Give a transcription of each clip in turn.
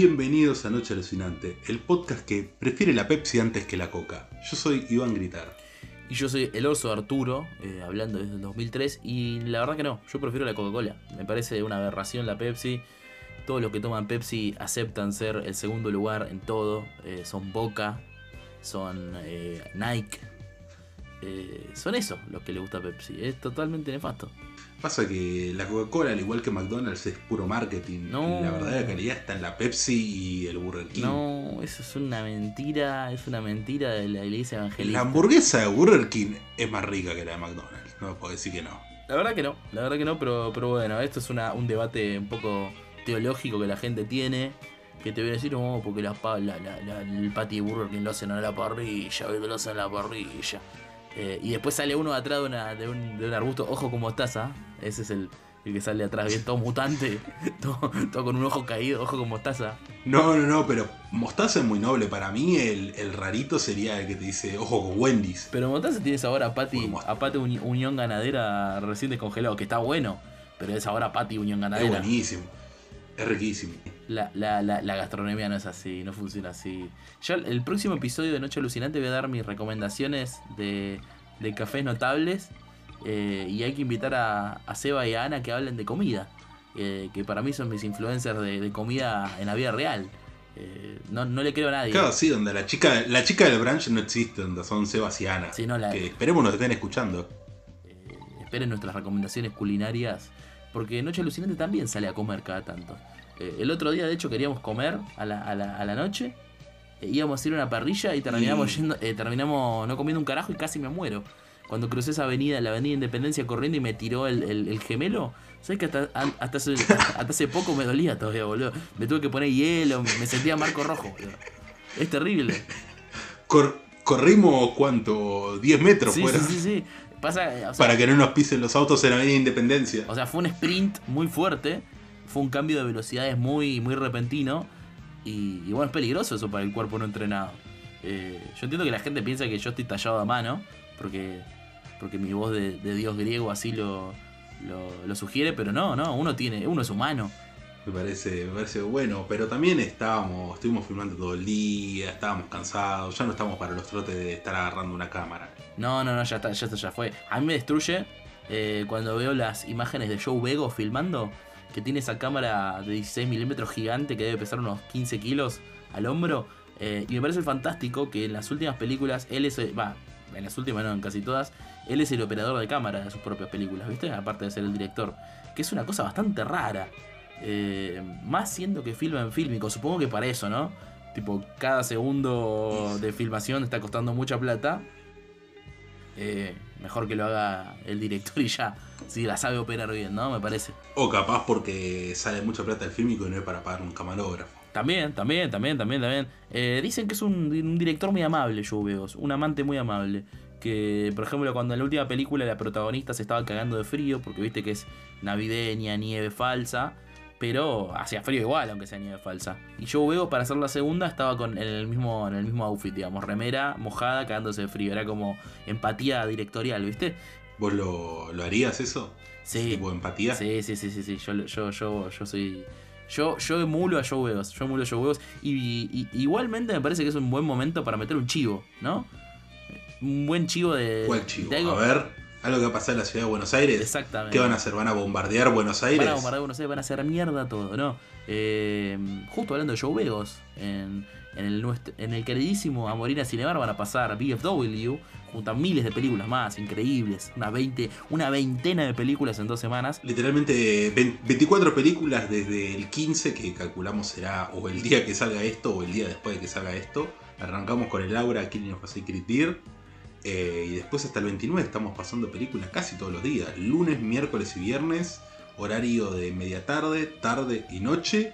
Bienvenidos a Noche Alucinante, el podcast que prefiere la Pepsi antes que la Coca. Yo soy Iván Gritar. Y yo soy el oso Arturo, eh, hablando desde el 2003, y la verdad que no, yo prefiero la Coca-Cola. Me parece una aberración la Pepsi. Todos los que toman Pepsi aceptan ser el segundo lugar en todo. Eh, son Boca, son eh, Nike. Son eso los que le gusta Pepsi. Es totalmente nefasto. Pasa que la Coca-Cola, al igual que McDonald's, es puro marketing. No. La verdadera calidad está en la Pepsi y el Burger King. No, eso es una mentira, es una mentira de la iglesia La evangélica. hamburguesa de Burger King es más rica que la de McDonald's. No puedo decir que no. La verdad que no, la verdad que no, pero, pero bueno, esto es una, un debate un poco teológico que la gente tiene. Que te voy a decir, no, porque la, la- la- la- el patty de Burger King lo hacen a la parrilla, lo hacen a la parrilla. Eh, y después sale uno atrás de, una, de, un, de un arbusto, ojo como mostaza. Ese es el, el que sale atrás, bien todo mutante, todo, todo con un ojo caído, ojo con mostaza. No, no, no, pero mostaza es muy noble. Para mí, el, el rarito sería el que te dice, ojo con Wendy's. Pero mostaza tiene sabor a patty, a patty uni- Unión Ganadera recién descongelado, que está bueno, pero es sabor a patty Unión Es Ganadera. buenísimo. Es riquísimo. La, la, la, la gastronomía no es así, no funciona así. Yo el próximo episodio de Noche Alucinante voy a dar mis recomendaciones de, de cafés notables eh, y hay que invitar a, a Seba y a Ana que hablen de comida, eh, que para mí son mis influencers de, de comida en la vida real. Eh, no, no le creo a nadie. Claro, sí, donde la chica, la chica del branch no existe, donde son Sebastiana. Sí, no, la- Que esperemos nos estén escuchando. Esperen nuestras recomendaciones culinarias. Porque Noche Alucinante también sale a comer cada tanto. Eh, el otro día, de hecho, queríamos comer a la, a la, a la noche. Eh, íbamos a ir a una parrilla y terminamos, yendo, eh, terminamos no comiendo un carajo y casi me muero. Cuando crucé esa avenida, la avenida Independencia corriendo y me tiró el, el- el gemelo. ¿Sabes que hasta, hasta, hace, hasta hace poco me dolía todavía, boludo? Me tuve que poner hielo, me sentía marco rojo, boludo. Es terrible. Cor- corrimos, ¿cuánto? 10 metros Sí, fuera. sí, sí, sí. Pasa, eh, o sea, Para que no nos pisen los autos en la Avenida Independencia. O sea, fue un sprint muy fuerte, fue un cambio de velocidades muy, muy repentino y, y bueno, es peligroso eso para el cuerpo no entrenado. Eh, yo entiendo que la gente piensa que yo estoy tallado a mano, porque, porque mi voz de, de dios griego así lo, lo, lo sugiere, pero no, no, uno tiene, uno es humano. Me parece, me parece bueno, pero también estábamos, estuvimos filmando todo el día, estábamos cansados, ya no estamos para los trotes de estar agarrando una cámara. No, no, no, ya está, ya está, ya fue. A mí me destruye eh, cuando veo las imágenes de Joe Vego filmando, que tiene esa cámara de 16 milímetros gigante que debe pesar unos 15 kilos al hombro. eh, y me parece fantástico que en las últimas películas él es, eh, va, en las últimas no, en casi todas, él es el operador de cámara de sus propias películas, ¿viste? Aparte de ser el director, que es una cosa bastante rara. Eh, más siendo que filma en fílmico, supongo que para eso, ¿no? Tipo, cada segundo de filmación está costando mucha plata. Eh, mejor que lo haga el director y ya. Si la sabe operar bien, ¿no? Me parece. O capaz porque sale mucha plata el fílmico y no es para pagar un camarógrafo. También, también, también, también, también. Eh, dicen que es un, un director muy amable, Joe Veos. Un amante muy amable. Que, por ejemplo, cuando en la última película la protagonista se estaba cagando de frío, porque viste que es navideña, nieve falsa. Pero hacía frío igual, aunque sea nieve falsa. Y Joe Veos, para hacer la segunda, estaba con en el mismo, en el mismo outfit, digamos. Remera, mojada, cagándose de frío. Era como empatía directorial, ¿viste? ¿Vos lo, lo harías eso? Sí. ¿Tipo empatía? Sí, sí, sí, sí, sí. Yo, yo, yo, yo soy. Yo, yo emulo a Joe Vegas. Yo emulo a Joe Vegas. Y, y- igualmente me parece que es un buen momento para meter un chivo, ¿no? Un buen chivo de. ¿Cuál chivo? de algo- A ver, algo que va a pasar en la ciudad de Buenos Aires. Exactamente. ¿Qué van a hacer? ¿Van a bombardear Buenos Aires? Van a bombardear Buenos Aires, van a hacer mierda todo, ¿no? Eh, justo hablando de Joe Vegas, en, en el, en el queridísimo Amorina Cinebar van a pasar BFW, junto a miles de películas más, increíbles. Una, 20, una veintena de películas en dos semanas. Literalmente vein- 24 películas desde el 15, que calculamos será o el día que salga esto o el día después de que salga esto. Arrancamos con el Aura, Killing of a Sacred Deer. Eh, y después hasta el 29 estamos pasando películas casi todos los días. Lunes, miércoles y viernes. Horario de media tarde, tarde y noche.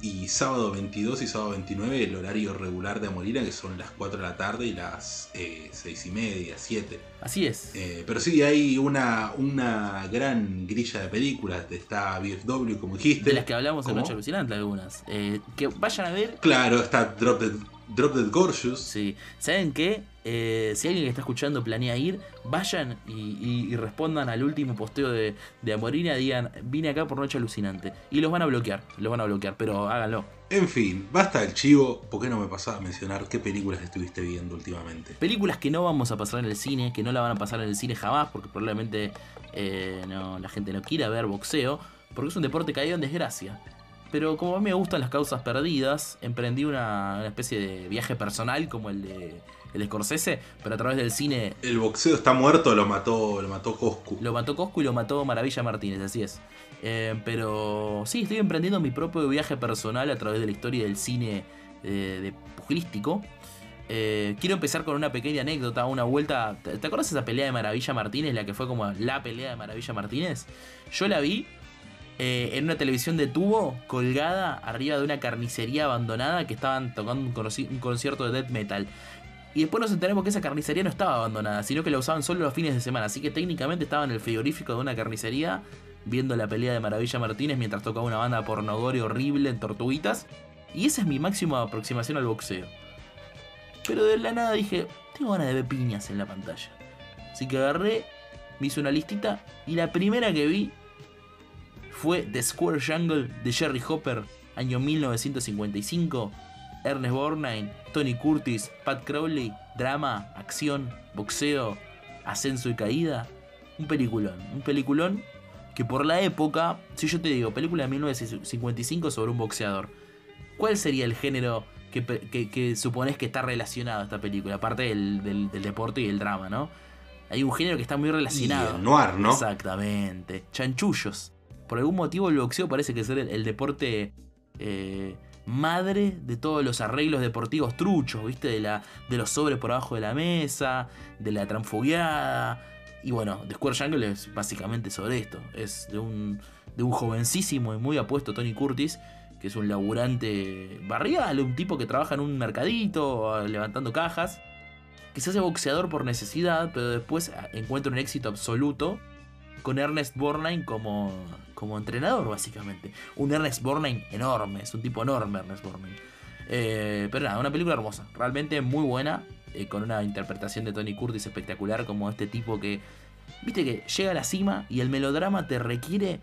Y sábado 22 y sábado 29 el horario regular de Amorina, que son las 4 de la tarde y las eh, 6 y media, 7. Así es. Eh, pero sí, hay una, una gran grilla de películas. Está BFW, como dijiste. De las que hablamos en. Noche Alucinante algunas. Eh, que vayan a ver. Claro, está Drop Dead, Drop Dead Gorgeous. Sí. ¿Saben qué? Eh, si alguien que está escuchando planea ir, vayan y, y- y respondan al último posteo de, de Amorina. Digan, vine acá por Noche Alucinante. Y los van a bloquear. Los van a bloquear, pero háganlo. En fin, basta del chivo. ¿Por qué no me pasaba a mencionar qué películas estuviste viendo últimamente? Películas que no vamos a pasar en el cine, que no la van a pasar en el cine jamás, porque probablemente eh, no, la gente no quiera ver boxeo, porque es un deporte caído en desgracia. Pero como a mí me gustan las causas perdidas, emprendí una, una especie de viaje personal como el de, el Scorsese, pero a través del cine El boxeo está muerto, lo mató, lo mató Coscu. Lo mató Coscu y lo mató Maravilla Martínez, así es. Eh, pero sí, estoy emprendiendo mi propio viaje personal a través de la historia del cine eh, de pugilístico. Eh, quiero empezar con una pequeña anécdota, una vuelta. ¿Te, te acuerdas esa pelea de Maravilla Martínez, la que fue como la pelea de Maravilla Martínez? Yo la vi eh, en una televisión de tubo colgada arriba de una carnicería abandonada que estaban tocando un, conci- un concierto de death metal. Y después nos enteramos que esa carnicería no estaba abandonada, sino que la usaban solo los fines de semana. Así que técnicamente estaba en el frigorífico de una carnicería viendo la pelea de Maravilla Martínez mientras tocaba una banda pornogore horrible en Tortuguitas. Y esa es mi máxima aproximación al boxeo. Pero de la nada dije, tengo ganas de ver piñas en la pantalla. Así que agarré, me hice una listita y la primera que vi fue The Square Jungle de Jerry Hopper, año 1955. Ernest Borgnine, Tony Curtis, Pat Crowley, drama, acción, boxeo, ascenso y caída. Un peliculón, un peliculón que por la época, si yo te digo, película de 1955 sobre un boxeador, ¿cuál sería el género que, que- que suponés que está relacionado a esta película? Aparte del, del- del deporte y el drama, ¿no? Hay un género que está muy Y relacionado. el noir, ¿no? Exactamente. Chanchullos. Por algún motivo el boxeo parece que ser el, deporte eh, madre de todos los arreglos deportivos truchos, ¿viste? De, la, de los sobres por abajo de la mesa, de la transfogueada. Y bueno, The Square Jungle es básicamente sobre esto. Es de un, de un jovencísimo y muy apuesto Tony Curtis, que es un laburante barrial, un tipo que trabaja en un mercadito, levantando cajas que se hace boxeador por necesidad, pero después encuentra un éxito absoluto con Ernest Borgnine como, como entrenador, básicamente. Un Ernest Borgnine enorme, es un tipo enorme Ernest Borgnine. Eh, pero nada, una película hermosa, realmente muy buena, eh, con una interpretación de Tony Curtis espectacular, como este tipo que, viste que llega a la cima y el melodrama te requiere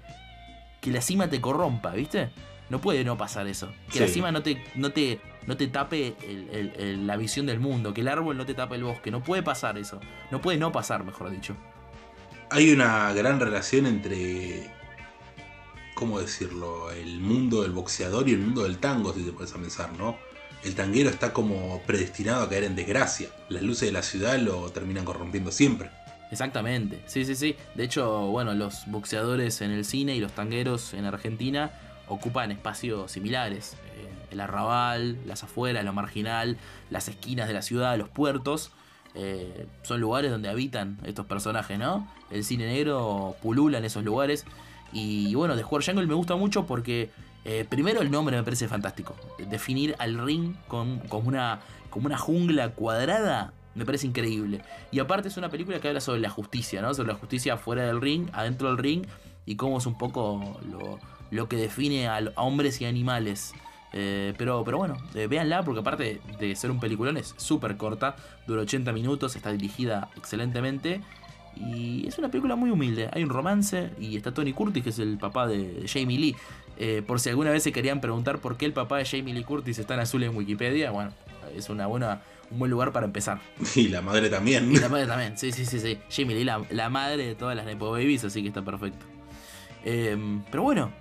que la cima te corrompa, ¿viste? No puede no pasar eso. Que la cima no te, no te, no te tape el- el- el- la visión del mundo, que el árbol no te tape el bosque. No puede pasar eso. No puede no pasar, mejor dicho. Hay una gran relación entre. ¿Cómo decirlo? El mundo del boxeador y el mundo del tango, si te puedes pensar, ¿no? El tanguero está como predestinado a caer en desgracia. Las luces de la ciudad lo terminan corrompiendo siempre. Exactamente, sí, sí, sí. De hecho, bueno, los boxeadores en el cine y los tangueros en Argentina ocupan espacios similares. Eh, el arrabal, las afueras, lo marginal, las esquinas de la ciudad, los puertos. eh, son lugares donde habitan estos personajes, ¿no? El cine negro pulula en esos lugares. Y bueno, The Square Jungle me gusta mucho porque eh, primero el nombre me parece fantástico. Definir al ring con, como, una, como una jungla cuadrada me parece increíble. Y aparte es una película que habla sobre la justicia, ¿no? Sobre la justicia fuera del ring, adentro del ring, y cómo es un poco lo, lo que define a, a hombres y animales. Eh, pero, pero bueno, eh, véanla porque aparte de ser un peliculón es súper corta, dura 80 minutos, está dirigida excelentemente. Y es una película muy humilde. Hay un romance y está Tony Curtis, que es el papá de Jamie Lee. Eh, por si alguna vez se querían preguntar por qué el papá de Jamie Lee Curtis está en azul en Wikipedia, bueno, es una buena, un buen lugar para empezar. Y la madre también. Y la madre también, sí, sí, sí, sí. Jamie Lee, la, la madre de todas las Nepo Babies, así que está perfecto. Eh, pero bueno,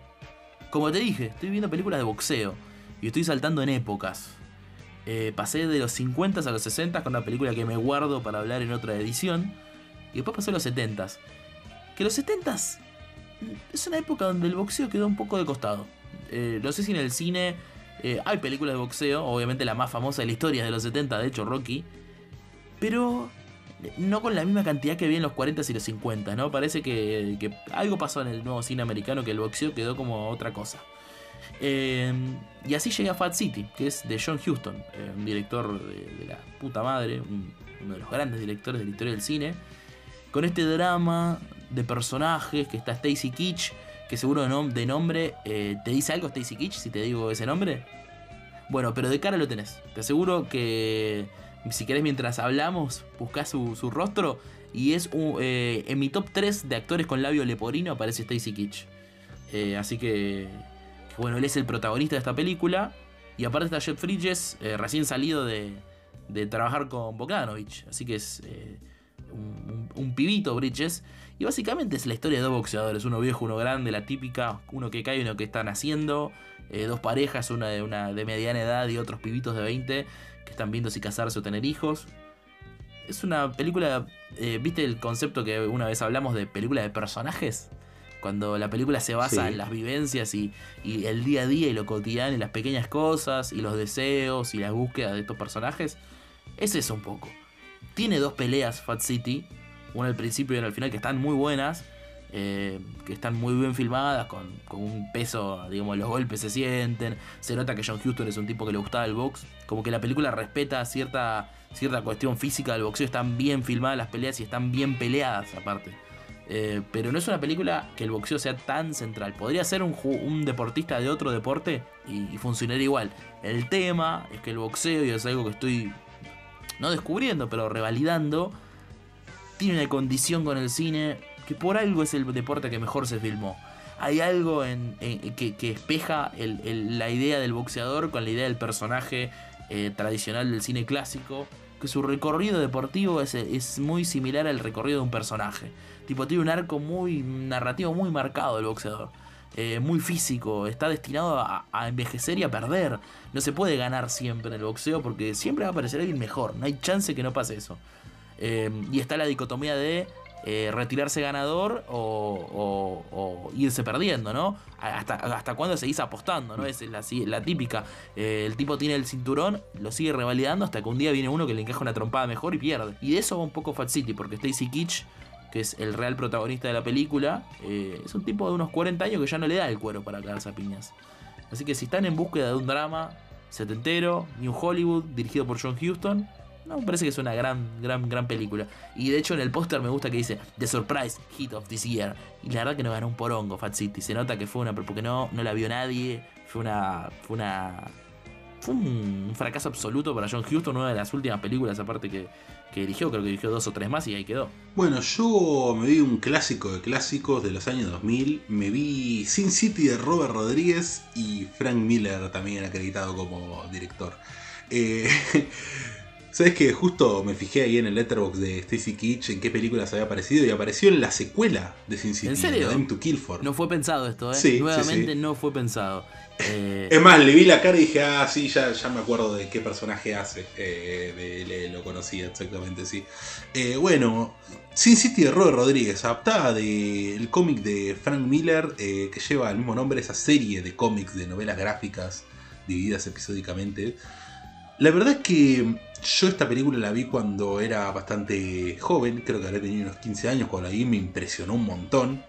como te dije, estoy viendo películas de boxeo y estoy saltando en épocas. Eh, pasé de los 50 a los 60 con una película que me guardo para hablar en otra edición. Y después pasé a los 70 Que los 70 es una época donde el boxeo quedó un poco de costado. Eh, no sé si en el cine eh, hay películas de boxeo, obviamente la más famosa de la historia es de los 70, de hecho Rocky. Pero no con la misma cantidad que vi en los 40 y los 50, ¿no? Parece que, algo pasó en el nuevo cine americano que el boxeo quedó como otra cosa. Eh, y así llega Fat City, que es de John Huston, eh, un director de, la puta madre, un- uno de los grandes directores de la historia del cine, con este drama de personajes que está Stacy Kitsch, que seguro de, de nombre, eh, ¿te dice algo Stacy Kitsch si te digo ese nombre? Bueno, pero de cara lo tenés. Te aseguro que si querés mientras hablamos, buscás su, su rostro y es un- eh, en mi top 3 de actores con labio leporino aparece Stacy Kitsch. Eh, así que, bueno, él es el protagonista de esta película Y aparte está Jeff Bridges, recién salido de, de, trabajar con Bogdanovich. Así que es un, un, pibito Bridges. Y básicamente es la historia de dos boxeadores, uno viejo, uno grande, la típica, uno que cae y uno que está naciendo. Eh, dos parejas, una de, una de mediana edad y otros pibitos de 20 que están viendo si casarse o tener hijos. Es una película, ¿viste el concepto que una vez hablamos de película de personajes? Cuando la película se basa en las vivencias y, el día a día y lo cotidiano y las pequeñas cosas y los deseos y las búsquedas de estos personajes. Es eso un poco. Tiene dos peleas Fat City, una al principio y una al final, que están muy buenas. Eh, que están muy bien filmadas, con, un peso, digamos, los golpes se sienten. Se nota que John Huston es un tipo que le gustaba el box. Como que la película respeta cierta, cierta cuestión física del boxeo. Están bien filmadas las peleas y están bien peleadas aparte. Eh, pero no es una película que el boxeo sea tan central. Podría ser un, deportista de otro deporte y, funcionaría igual. El tema es que el boxeo, y es algo que estoy no descubriendo, pero revalidando, tiene una condición con el cine que por algo es el deporte que mejor se filmó. Hay algo en, que, espeja la idea del boxeador con la idea del personaje eh, tradicional del cine clásico, que su recorrido deportivo es, es muy similar al recorrido de un personaje. Tipo, tiene un arco muy narrativo muy marcado el boxeador. Eh, muy físico, está destinado a, envejecer y a perder. No se puede ganar siempre en el boxeo porque siempre va a aparecer alguien mejor. No hay chance que no pase eso. Eh, y está la dicotomía de eh, retirarse ganador o, irse perdiendo, ¿no? Hasta, hasta cuándo seguís apostando, ¿no? Es la, la típica. el tipo tiene el cinturón, lo sigue revalidando hasta que un día viene uno que le encaja una trompada mejor y pierde. Y de eso va un poco Fat City, porque Stacy Kitsch que es el real protagonista de la película, eh, es un tipo de unos 40 años que ya no le da el cuero para cagarse a piñas. Así que si están en búsqueda de un drama setentero, New Hollywood, dirigido por John Huston, no, me parece que es una gran, gran, gran película. Y de hecho en el póster me gusta que dice The Surprise Hit of This Year. Y la verdad que no ganó un porongo Fat City. Se nota que fue una, porque no, no la vio nadie. Fue una, fue una fue un fracaso absoluto para John Huston, una de las últimas películas aparte que, que dirigió, creo que dirigió dos o tres más y ahí quedó. Bueno, yo me vi un clásico de clásicos de los años 2000, me vi Sin City de Robert Rodríguez y Frank Miller también acreditado como director. Eh, Sabes que justo me fijé ahí en el letterbox de Stacy Kitsch en qué películas había aparecido y apareció en la secuela de Sin City, ¿En serio? to Kill For. No fue pensado esto, ¿eh? Nuevamente no fue pensado. Eh, es más, le vi la cara y dije, ah, sí, ya, ya me acuerdo de qué personaje hace. Eh, lo conocía exactamente, sí. Eh, bueno, Sin City de Robert Rodríguez, adaptada del cómic de Frank Miller, que lleva el mismo nombre, esa serie de cómics, de novelas gráficas divididas episódicamente. La verdad es que yo esta película la vi cuando era bastante joven, creo que habría tenido unos 15 años, cuando la vi me impresionó un montón.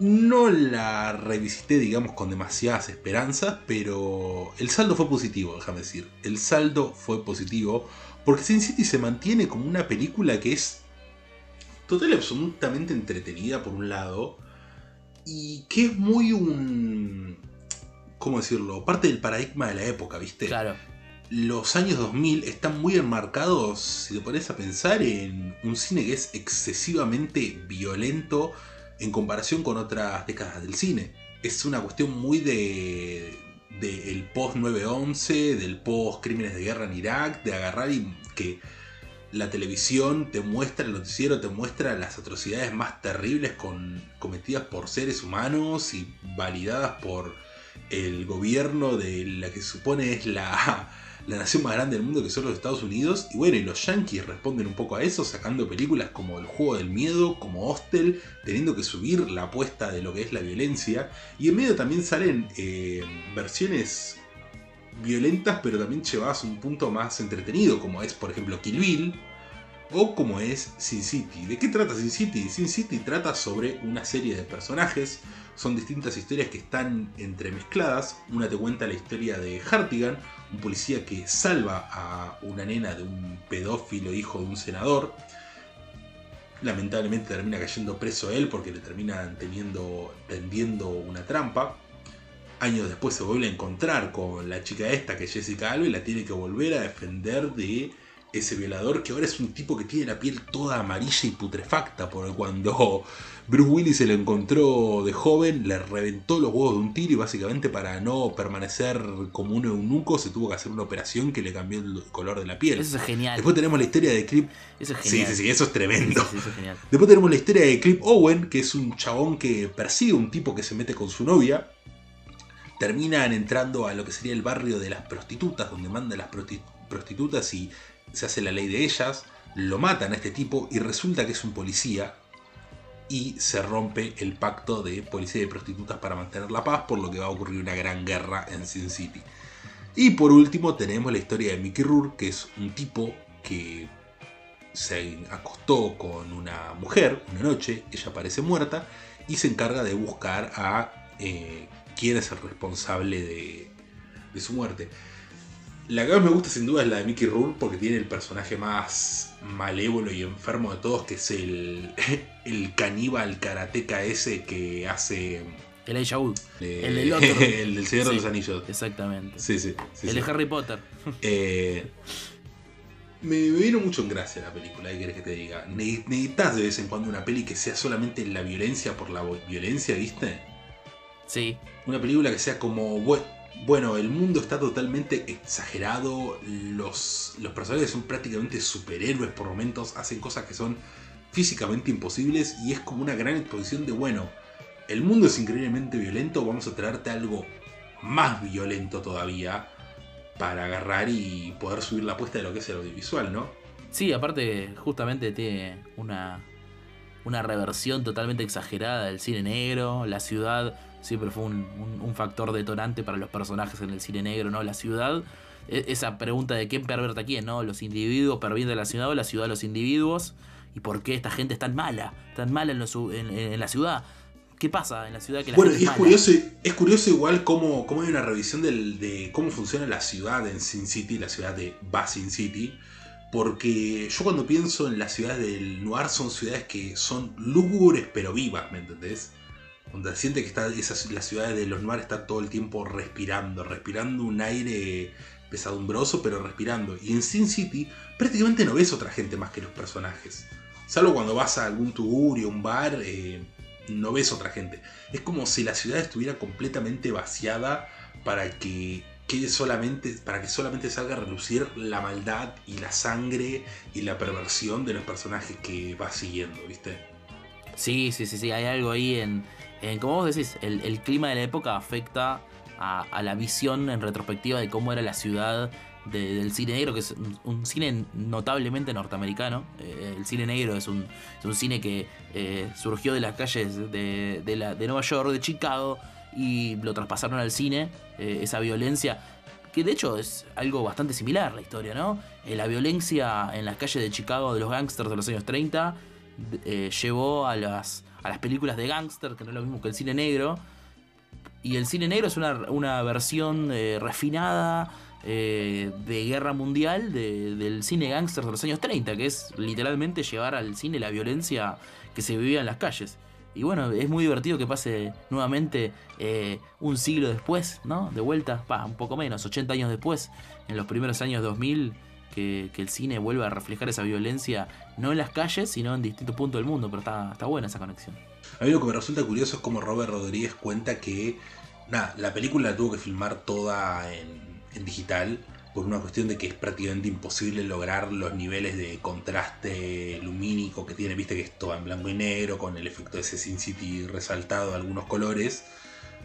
No la revisité, digamos, con demasiadas esperanzas, pero el saldo fue positivo, déjame decir. El saldo fue positivo, porque Sin City se mantiene como una película que es total y absolutamente entretenida, por un lado, y que es muy un. ¿Cómo decirlo? Parte del paradigma de la época, ¿viste? Claro. Los años 2000 están muy enmarcados, si te pones a pensar, en un cine que es excesivamente violento en comparación con otras décadas del cine. Es una cuestión muy de del post 9-11, del post crímenes de guerra en Irak, de agarrar y que la televisión te muestra, el noticiero te muestra las atrocidades más terribles cometidas por seres humanos y validadas por el gobierno de la que supone es la, la nación más grande del mundo que son los Estados Unidos. Y bueno, y los Yankees responden un poco a eso, sacando películas como El Juego del Miedo, como Hostel, teniendo que subir la apuesta de lo que es la violencia. Y en medio también salen eh, versiones violentas, pero también llevadas a un punto más entretenido, como es, por ejemplo, Kill Bill. O como es Sin City. ¿De qué trata Sin City? Sin City trata sobre una serie de personajes son distintas historias que están entremezcladas. Una te cuenta la historia de Hartigan, un policía que salva a una nena de un pedófilo hijo de un senador. Lamentablemente termina cayendo preso él porque le terminan teniendo, tendiendo una trampa. Años después se vuelve a encontrar con la chica esta que es Jessica Alba y la tiene que volver a defender de ese violador, que ahora es un tipo que tiene la piel toda amarilla y putrefacta, porque cuando Bruce Willis se lo encontró de joven, le reventó los huevos de un tiro y básicamente para no permanecer como un eunuco se tuvo que hacer una operación que le cambió el color de la piel. Eso es genial. Después tenemos la historia de Clip. Eso es Sí, genial. sí, sí, eso es tremendo. Sí, sí, eso es genial. Después tenemos la historia de Clip Owen, que es un chabón que persigue a un tipo que se mete con su novia. Terminan entrando a lo que sería el barrio de las prostitutas, donde mandan las prosti- prostitutas y se hace la ley de ellas. Lo matan a este tipo y resulta que es un policía. Y se rompe el pacto de policía y prostitutas para mantener la paz, por lo que va a ocurrir una gran guerra en Sin City. Y por último tenemos la historia de Mickey Rourke, que es un tipo que se acostó con una mujer una noche, ella parece muerta, y se encarga de buscar a eh, quién es el responsable de su muerte. La que más me gusta sin duda es la de Mickey Rourke porque tiene el personaje más malévolo y enfermo de todos, que es el, el caníbal karateca ese que hace... El Elijah Wood. eh, El del otro. el del Señor de los Anillos. Exactamente. Sí, sí. sí, el sí. de Harry Potter. Eh, me, me vino mucho en gracia la película, ¿qué querés que te diga? Ne- Necesitas de vez en cuando una peli que sea solamente la violencia por la violencia, ¿viste? Sí. Una película que sea como, bue- bueno, el mundo está totalmente exagerado, los, los personajes son prácticamente superhéroes por momentos, hacen cosas que son físicamente imposibles y es como una gran exposición de, bueno, el mundo es increíblemente violento, vamos a traerte algo más violento todavía para agarrar y poder subir la apuesta de lo que es el audiovisual, ¿no? Sí, aparte, justamente tiene una, una reversión totalmente exagerada del cine negro. La ciudad siempre fue un, un- un factor detonante para los personajes en el cine negro, ¿no? La ciudad, e- esa pregunta de quién pervierte a quién, ¿no? Los individuos pervierten la ciudad o la ciudad a los individuos. ¿Y por qué esta gente es tan mala? Tan mala en, los- en- en la ciudad. ¿Qué pasa en la ciudad que la Bueno, gente y es mala? curioso, es curioso igual cómo, cómo hay una revisión del- de cómo funciona la ciudad en Sin City, la ciudad de Basin City, porque yo cuando pienso en las ciudades del noir son ciudades que son lúgubres pero vivas, ¿me entendés? Donde siente que está, esas, las ciudades de los noir están todo el tiempo respirando, respirando un aire pesadumbroso, pero respirando. Y en Sin City prácticamente no ves otra gente más que los personajes. Salvo cuando vas a algún tugurio, un bar, eh, no ves otra gente. Es como si la ciudad estuviera completamente vaciada para que quede solamente, para que solamente salga a relucir la maldad y la sangre y la perversión de los personajes que vas siguiendo, ¿viste? Sí, sí, sí, sí, hay algo ahí en, en como vos decís, el, clima de la época afecta a, la visión en retrospectiva de cómo era la ciudad de- del cine negro, que es un, cine notablemente norteamericano. Eh, el cine negro es un, es un cine que eh, surgió de las calles de, de Nueva York, de Chicago, y lo traspasaron al cine, eh, esa violencia. Que de hecho es algo bastante similar la historia, ¿no? Eh, la violencia en las calles de Chicago de los gangsters de los años 30 eh, llevó a las, a las películas de gángster, que no es lo mismo que el cine negro. Y el cine negro es una, una versión eh, refinada eh, de guerra mundial de- del cine gángster de los años 30, que es literalmente llevar al cine la violencia que se vivía en las calles. Y bueno, es muy divertido que pase nuevamente eh, un siglo después, ¿no? De vuelta, pa, un poco menos, 80 años después, en los primeros años 2000, que, el cine vuelva a reflejar esa violencia, no en las calles, sino en distintos puntos del mundo, pero está, está buena esa conexión. A mí lo que me resulta curioso es como Robert Rodríguez cuenta que nada, la película la tuvo que filmar toda en, en digital por una cuestión de que es prácticamente imposible lograr los niveles de contraste lumínico que tiene, viste que es todo en blanco y negro con el efecto de ese Sin City resaltado de algunos colores,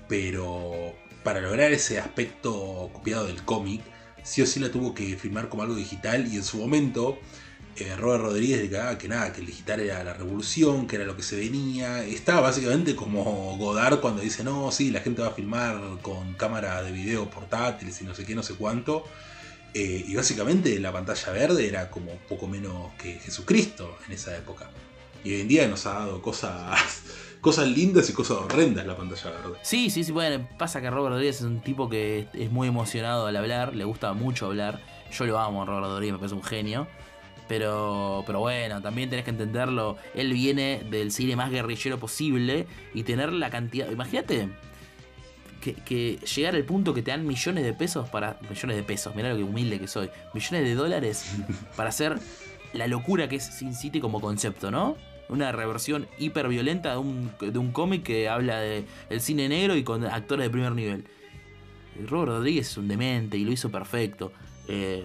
pero para lograr ese aspecto copiado del cómic, sí o sí la tuvo que filmar como algo digital y en su momento eh, Robert Rodríguez declaraba que nada, que el digital era la revolución, que era lo que se venía. Estaba básicamente como Godard cuando dice, no, sí, la gente va a filmar con cámara de video portátiles y no sé qué, no sé cuánto. Eh, y básicamente la pantalla verde era como poco menos que Jesucristo en esa época. Y hoy en día nos ha dado cosas, cosas lindas y cosas horrendas la pantalla verde. Sí, sí, sí, bueno, pasa que Robert Rodríguez es un tipo que es muy emocionado al hablar, le gusta mucho hablar. Yo lo amo, Robert Rodríguez, me parece un genio. Pero, pero bueno, también tenés que entenderlo. Él viene del cine más guerrillero posible y tener la cantidad. Imagínate que, que llegar al punto que te dan millones de pesos para. Millones de pesos, mirá lo que humilde que soy. Millones de dólares para hacer la locura que es Sin City como concepto, ¿no? Una reversión hiper violenta de un, de un cómic que habla de el cine negro y con actores de primer nivel. Robert Rodríguez es un demente y lo hizo perfecto. Eh,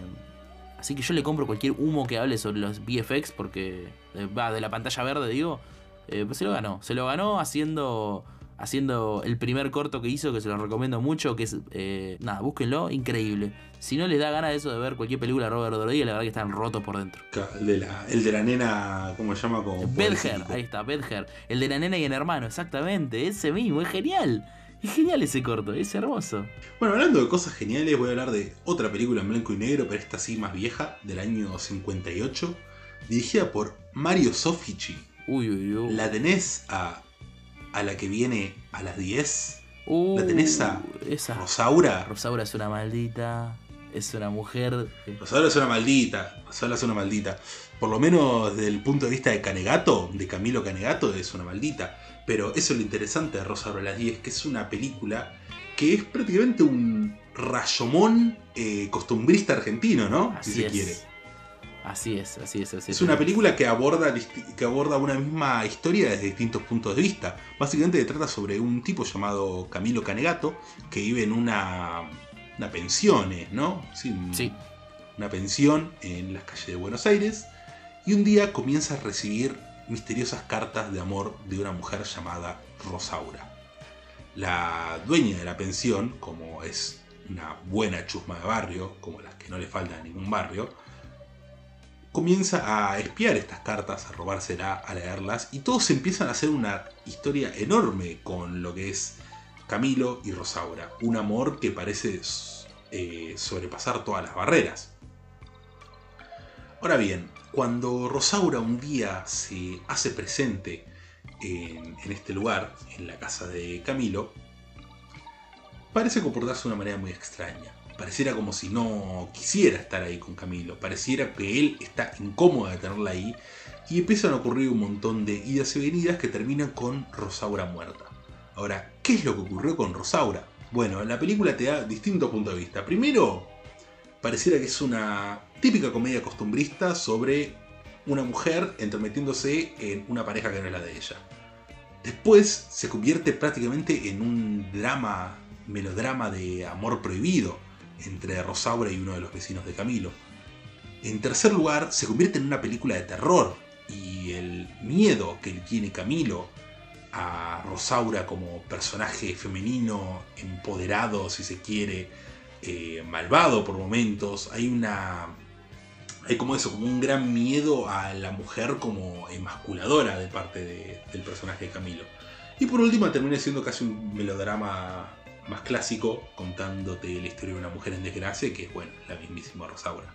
así que yo le compro cualquier humo que hable sobre los VFX porque eh, va de la pantalla verde, digo. eh, pues se lo ganó. Se lo ganó haciendo haciendo el primer corto que hizo, que se lo recomiendo mucho, que es, eh, nada, búsquenlo, increíble. Si no les da ganas de eso de ver cualquier película de Robert Rodríguez, la verdad que están rotos por dentro. El de la, el de la nena, ¿cómo se llama? Como Bedger, ahí está, Bedger. El de la nena y el hermano, exactamente, ese mismo, es genial. Es genial ese corto, es hermoso. Bueno, hablando de cosas geniales, voy a hablar de otra película en blanco y negro, pero esta sí más vieja, del año 58, dirigida por Mario Sofici. Uy, uy, uy. ¿La tenés a, a la que viene a las 10? Uh, ¿La tenés a Esa. Rosaura. Rosaura es una maldita. Es una mujer. Rosaura es una maldita. Rosaura es una maldita. Por lo menos desde el punto de vista de Canegato, de Camilo Canegato, es una maldita. Pero eso es lo interesante de Rosaura a las 10, que es una película que es prácticamente un rayomón eh, costumbrista argentino, ¿no? Así si se es. quiere. Así es, así es, así Es una película que aborda, que aborda una misma historia desde distintos puntos de vista. Básicamente trata sobre un tipo llamado Camilo Canegato que vive en una, una pensión, ¿eh? ¿no? Sí, un- Sí. Una pensión en las calles de Buenos Aires. Y un día comienza a recibir misteriosas cartas de amor de una mujer llamada Rosaura. La dueña de la pensión, como es una buena chusma de barrio, como las que no le faltan a ningún barrio, comienza a espiar estas cartas, a robársela, a leerlas, y todos empiezan a hacer una historia enorme con lo que es Camilo y Rosaura. Un amor que parece eh, sobrepasar todas las barreras. Ahora bien, cuando Rosaura un día se hace presente en, en este lugar, en la casa de Camilo, parece comportarse de una manera muy extraña. Pareciera como si no quisiera estar ahí con Camilo. Pareciera que él está incómodo de tenerla ahí. Y empiezan a ocurrir un montón de idas y venidas que terminan con Rosaura muerta. Ahora, ¿qué es lo que ocurrió con Rosaura? Bueno, la película te da distintos puntos de vista. Primero, pareciera que es una típica comedia costumbrista sobre una mujer entrometiéndose en una pareja que no es la de ella. Después se convierte prácticamente en un drama, melodrama de amor prohibido entre Rosaura y uno de los vecinos de Camilo. En tercer lugar, se convierte en una película de terror y el miedo que tiene Camilo a Rosaura como personaje femenino, empoderado, si se quiere, eh, malvado por momentos. Hay una. Hay como eso, como un gran miedo a la mujer como emasculadora de parte de- del personaje de Camilo. Y por último termina siendo casi un melodrama más clásico, contándote la historia de una mujer en desgracia, que es, bueno, la mismísima Rosaura.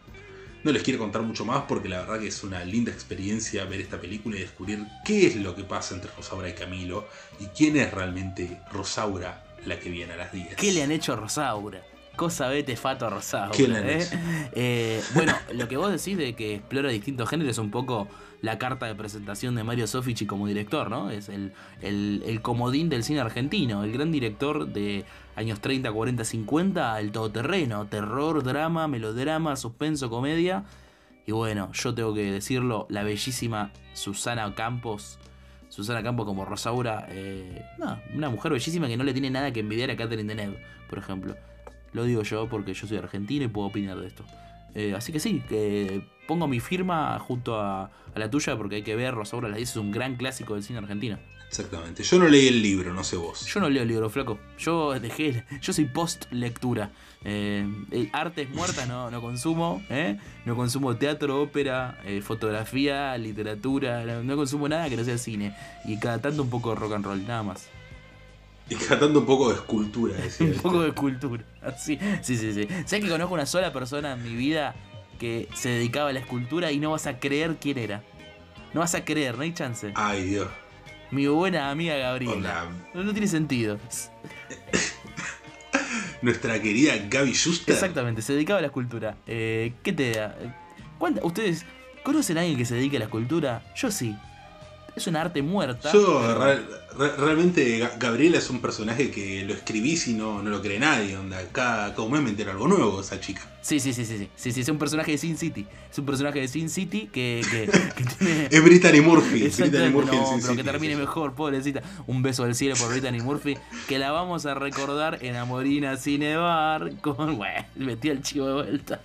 No les quiero contar mucho más porque la verdad que es una linda experiencia ver esta película y descubrir qué es lo que pasa entre Rosaura y Camilo y quién es realmente Rosaura la que viene a las 10. ¿Qué le han hecho a Rosaura? Cosa vete fato a Rosaura. ¿Qué le han eh? hecho? Eh, bueno, lo que vos decís de que explora distintos géneros es un poco la carta de presentación de Mario Sofici como director, ¿no? Es el, el, comodín del cine argentino, el gran director de años 30, 40, 50, el todoterreno, terror, drama, melodrama, suspenso, comedia. Y bueno, yo tengo que decirlo, la bellísima Susana Campos. Susana Campos como Rosaura, eh, no, una mujer bellísima que no le tiene nada que envidiar a Catherine Deneuve, por ejemplo. Lo digo yo porque yo soy argentino y puedo opinar de esto. Eh, así que sí, que pongo mi firma junto a, a la tuya porque hay que ver Rosaura las 10 es un gran clásico del cine argentino. Exactamente. Yo no leí el libro, no sé vos. Yo no leo el libro, flaco. Yo dejé, yo soy post lectura. Eh, el artes muertas no, no consumo, ¿eh? No consumo teatro, ópera, eh, fotografía, literatura, no, no consumo nada que no sea cine. Y cada tanto un poco de rock and roll, nada más. Y cantando un poco de escultura, decía. un poco de cultura. Así. Sí, sí, sí. ¿Sabes que conozco una sola persona en mi vida que se dedicaba a la escultura y no vas a creer quién era? No vas a creer, no hay chance. Ay, Dios. Mi buena amiga Gabriela. Hola. No, no tiene sentido. Nuestra querida Gaby Schuster. Exactamente, se dedicaba a la escultura. Eh, ¿Qué te da? ¿Cuánta- ¿Ustedes conocen a alguien que se dedique a la escultura? Yo sí. Es una arte muerta. Yo pero- re- re- realmente Ga- Gabriela es un personaje que lo escribís y no, no lo cree nadie. Onda, cada, cada mes me entero algo nuevo esa chica. Sí, sí, sí, sí, sí, sí, sí, es un personaje de Sin City. Es un personaje de Sin City que, que, que tiene... Es Brittany Murphy. Brittany Exactamente, Murphy no, Sin pero que termine sí. mejor, pobrecita. Un beso del cielo por Brittany Murphy, que la vamos a recordar en Amorina Cinebar con... Bueno, metí el chivo de vuelta.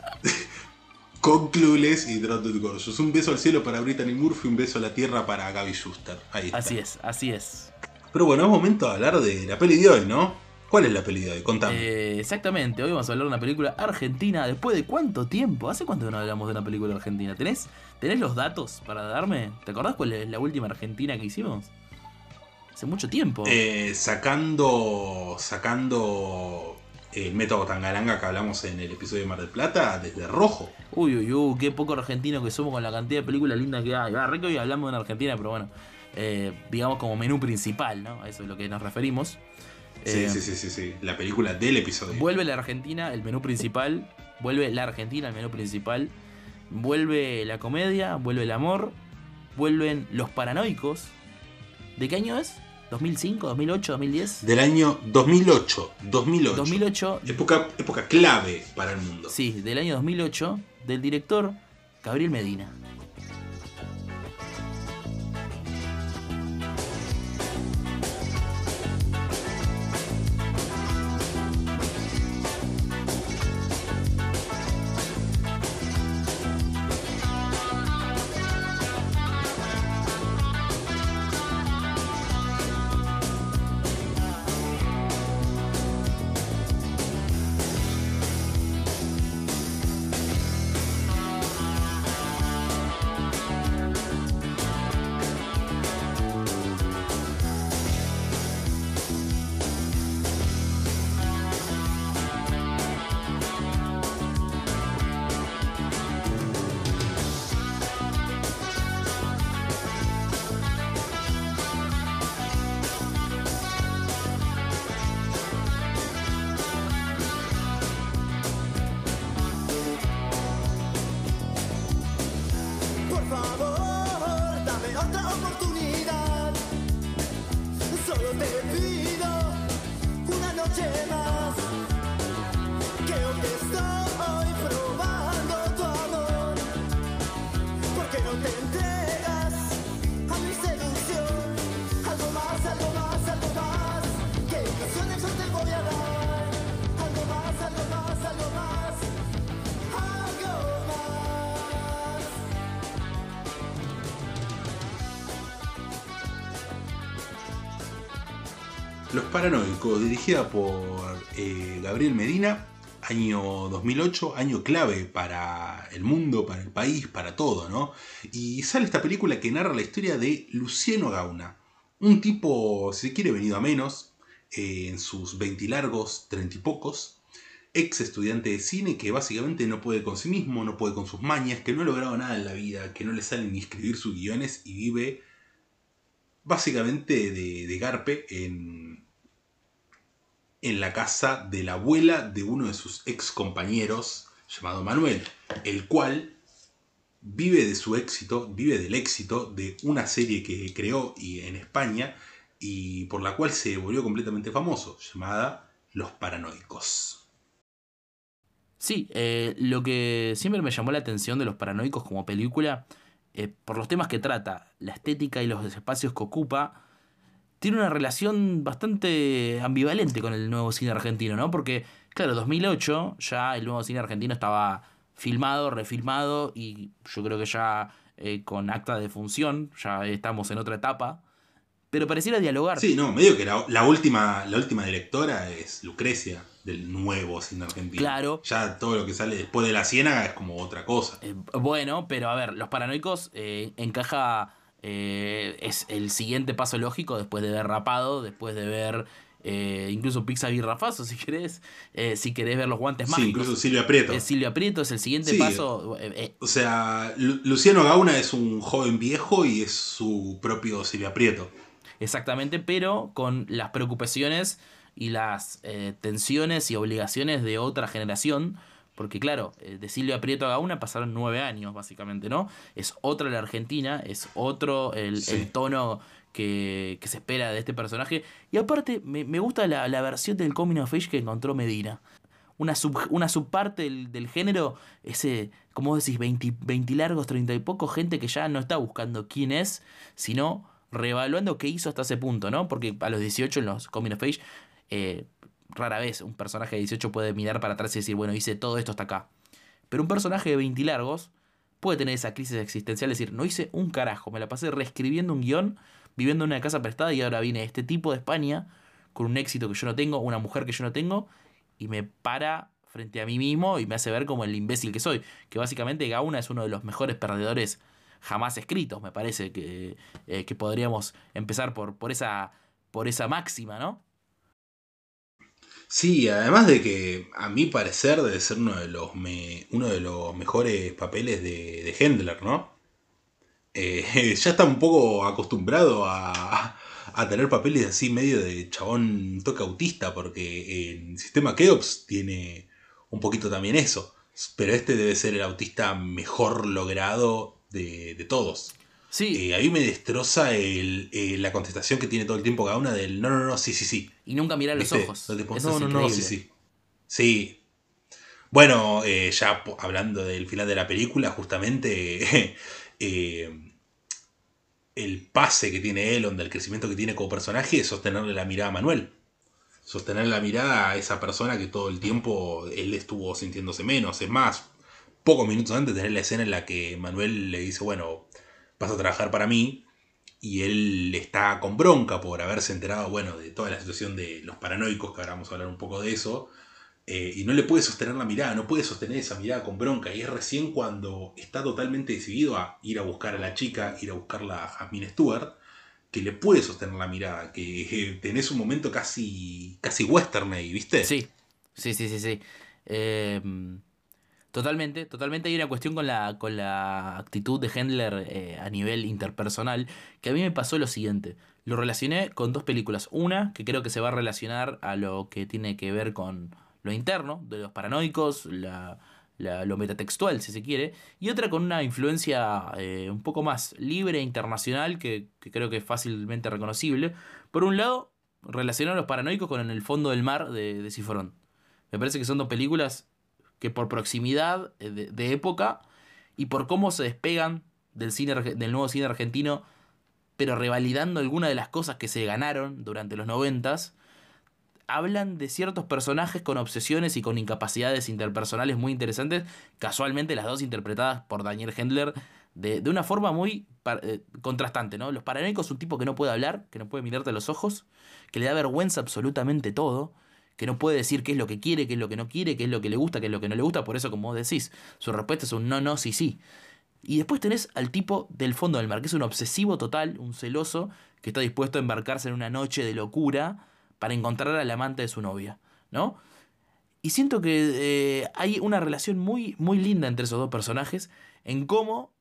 Con Clueless y Trotted Gorgeous. Un beso al cielo para Brittany Murphy, un beso a la tierra para Gaby Schuster. Ahí está. Así es, así es. Pero bueno, es momento de hablar de la peli de hoy, ¿no? ¿Cuál es la peli de hoy? Contame. Eh, exactamente, hoy vamos a hablar de una película argentina. ¿Después de cuánto tiempo? ¿Hace cuánto no hablamos de una película argentina? ¿Tenés, ¿Tenés los datos para darme? ¿Te acordás cuál es la última argentina que hicimos? Hace mucho tiempo. Eh, sacando. Sacando. El método Tangalanga que hablamos en el episodio de Mar del Plata, desde rojo. Uy, uy, uy, qué poco argentino que somos con la cantidad de películas lindas que hay. Ah, que hoy hablamos de una Argentina, pero bueno, eh, digamos como menú principal, ¿no? A eso es lo que nos referimos. Sí, Eh, sí, sí, sí, sí. La película del episodio. Vuelve la Argentina, el menú principal. Vuelve la Argentina, el menú principal. Vuelve la comedia, vuelve el amor. Vuelven los paranoicos. ¿De qué año es? ¿2005, 2008, 2010? Del año 2008. 2008. 2008. Época, época clave para el mundo. Sí, del año 2008, del director Gabriel Medina. Los Paranoicos, dirigida por eh, Gabriel Medina, año 2008, año clave para el mundo, para el país, para todo, ¿no? Y sale esta película que narra la historia de Luciano Gauna, un tipo, si se quiere, venido a menos, eh, en sus veintilargos, treinta y pocos, ex estudiante de cine que básicamente no puede con sí mismo, no puede con sus mañas, que no ha logrado nada en la vida, que no le sale ni escribir sus guiones y vive básicamente de Garpe en, en la casa de la abuela de uno de sus ex compañeros llamado Manuel, el cual vive de su éxito, vive del éxito de una serie que creó y, en España y por la cual se volvió completamente famoso, llamada Los Paranoicos. Sí, eh, lo que siempre me llamó la atención de los paranoicos como película, eh, por los temas que trata, la estética y los espacios que ocupa, tiene una relación bastante ambivalente con el nuevo cine argentino, ¿no? Porque, claro, 2008 ya el nuevo cine argentino estaba filmado, refilmado y yo creo que ya eh, con acta de función, ya estamos en otra etapa, pero pareciera dialogar. Sí, no, medio que la, la última, la última directora es Lucrecia del nuevo cine argentino. Claro. Ya todo lo que sale después de la ciénaga es como otra cosa. Eh, bueno, pero a ver, Los Paranoicos eh, encaja. Eh, es el siguiente paso lógico después de ver Rapado, después de ver eh, incluso Pizza y Rafazo, si querés. eh, si querés ver los guantes Sí, mágicos. incluso Silvia Prieto. Eh, Silvia Prieto es el siguiente Sí. paso. O sea, Lu- Luciano Gauna es un joven viejo y es su propio Silvia Prieto. exactamente, pero con las preocupaciones y las tensiones y obligaciones de otra generación. Porque claro, eh, de Silvia Prieto a Gauna pasaron nueve años, básicamente, ¿no? Es otra la Argentina, es otro el, Sí. el tono que, que se espera de este personaje. Y aparte, me, me gusta la, la versión del Coming of Age que encontró Medina. Una, sub, una subparte del, del género, ese, como decís, 20, 20 largos, 30 y poco, gente que ya no está buscando quién es, sino reevaluando qué hizo hasta ese punto, ¿no? Porque a los 18 en los Coming of Age, eh, rara vez un personaje de 18 puede mirar para atrás y decir, bueno, hice todo esto hasta acá. Pero un personaje de 20 largos puede tener esa crisis existencial, es decir, no hice un carajo, me la pasé reescribiendo un guion, viviendo en una casa prestada y ahora viene este tipo de España con un éxito que yo no tengo, una mujer que yo no tengo, y me para frente a mí mismo y me hace ver como el imbécil que soy. Que básicamente Gauna es uno de los mejores perdedores jamás escritos, me parece que, eh, que podríamos empezar por, por, esa, por esa máxima, ¿no? Sí, además de que a mi parecer debe ser uno de los, me- uno de los mejores papeles de, de Hendler, ¿no? Eh, ya está un poco acostumbrado a, a tener papeles así medio de chabón toque autista, porque en Sistema Keops tiene un poquito también eso. Pero este debe ser el autista mejor logrado de, de todos. Sí, Eh, a mí me destroza el- eh, la contestación que tiene todo el tiempo cada una del no, no, no, sí, sí, sí. y nunca mirar los ¿Viste? ojos. No, tipo, Eso no, es no, sí, sí. Sí. Bueno, eh, ya hablando del final de la película, justamente eh, el pase que tiene Elon, del crecimiento que tiene como personaje, es sostenerle la mirada a Manuel. Sostenerle la mirada a esa persona que todo el tiempo él estuvo sintiéndose menos. Es más, pocos minutos antes tenés la escena en la que Manuel le dice, bueno, vas a trabajar para mí. Y él está con bronca por haberse enterado, bueno, de toda la situación de los paranoicos, que ahora vamos a hablar un poco de eso. eh, y no le puede sostener la mirada, no puede sostener esa mirada con bronca. Y es recién cuando está totalmente decidido a ir a buscar a la chica, ir a buscarla a Jasmine Stewart, que le puede sostener la mirada. Que eh, tenés un momento casi, casi western ahí, ¿viste? Sí, sí, sí, sí, sí. Eh, totalmente, totalmente hay una cuestión con la, con la actitud de Hendler eh, a nivel interpersonal que a mí me pasó lo siguiente. Lo relacioné con dos películas. Una que creo que se va a relacionar a lo que tiene que ver con lo interno, de los paranoicos, la, la- lo metatextual, si se quiere. Y otra con una influencia eh, un poco más libre e internacional que, que creo que es fácilmente reconocible. Por un lado, relacionar a los paranoicos con En el fondo del mar de, de. Me parece que son dos películas que por proximidad eh, de, de época y por cómo se despegan del, cine, del nuevo cine argentino, pero revalidando algunas de las cosas que se ganaron durante los noventas, hablan de ciertos personajes con obsesiones y con incapacidades interpersonales muy interesantes, casualmente las dos interpretadas por Daniel Hendler de, de una forma muy eh, contrastante, ¿no? Los paranoicos es un tipo que no puede hablar, que no puede mirarte a los ojos, que le da vergüenza absolutamente todo, que no puede decir qué es lo que quiere, qué es lo que no quiere, qué es lo que le gusta, qué es lo que no le gusta, por eso como vos decís, su respuesta es un no, no, sí, sí. Y después tenés al tipo del fondo del mar, que es un obsesivo total, un celoso, que está dispuesto a embarcarse en una noche de locura para encontrar al amante de su novia, ¿no? Y siento que eh, hay una relación muy, muy linda entre esos dos personajes, en cómo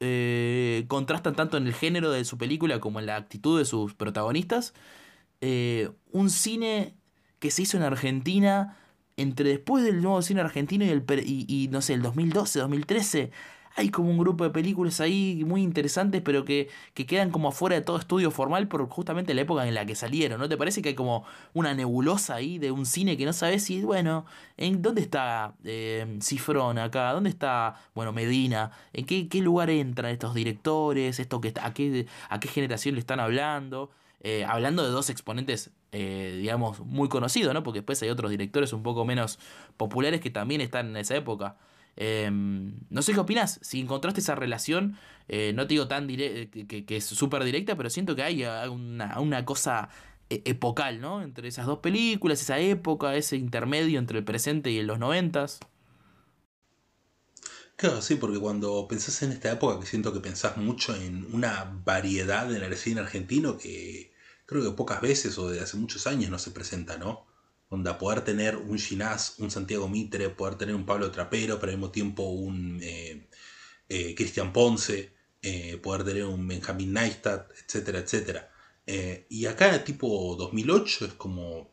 eh, contrastan tanto en el género de su película como en la actitud de sus protagonistas. eh, un cine que se hizo en Argentina entre después del nuevo cine argentino y, el, y, y, no sé, el 2012, 2013. Hay como un grupo de películas ahí muy interesantes, pero que, que quedan como afuera de todo estudio formal por justamente la época en la que salieron, ¿no te parece que hay como una nebulosa ahí de un cine que no sabes si, bueno, ¿en dónde está eh, Cifrón acá? ¿Dónde está, bueno, Medina? ¿En qué, qué lugar entran estos directores? Esto que a, qué, ¿A qué generación le están hablando? Eh, hablando de dos exponentes, eh, digamos, muy conocidos, ¿no? Porque después hay otros directores un poco menos populares que también están en esa época. Eh, no sé qué opinas, si encontraste esa relación, eh, no te digo tan que, que- es súper directa, pero siento que hay una, una cosa epocal, ¿no? Entre esas dos películas, esa época, ese intermedio entre el presente y los noventas. Claro, sí, porque cuando pensás en esta época, que siento que pensás mucho en una variedad en el cine argentino que creo que pocas veces o desde hace muchos años no se presenta, ¿no? Onda, poder tener un Ginás, un Santiago Mitre, poder tener un Pablo Trapero, pero al mismo tiempo un eh, eh, Cristian Ponce, eh, poder tener un Benjamín Neistat, etcétera, etcétera. Y acá, tipo 2008, es como.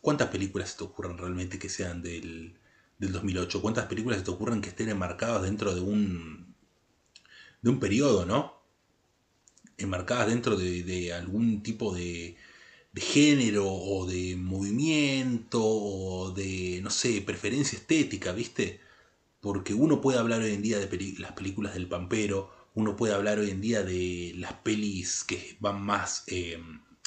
¿Cuántas películas se te ocurren realmente que sean del, del 2008. ¿Cuántas películas se te ocurren que estén enmarcadas dentro de un, de un periodo, ¿no? Enmarcadas dentro de, de algún tipo de, de género o de movimiento o de, no sé, preferencia estética, ¿viste? Porque uno puede hablar hoy en día de las películas del Pampero, uno puede hablar hoy en día de las pelis que van más, eh,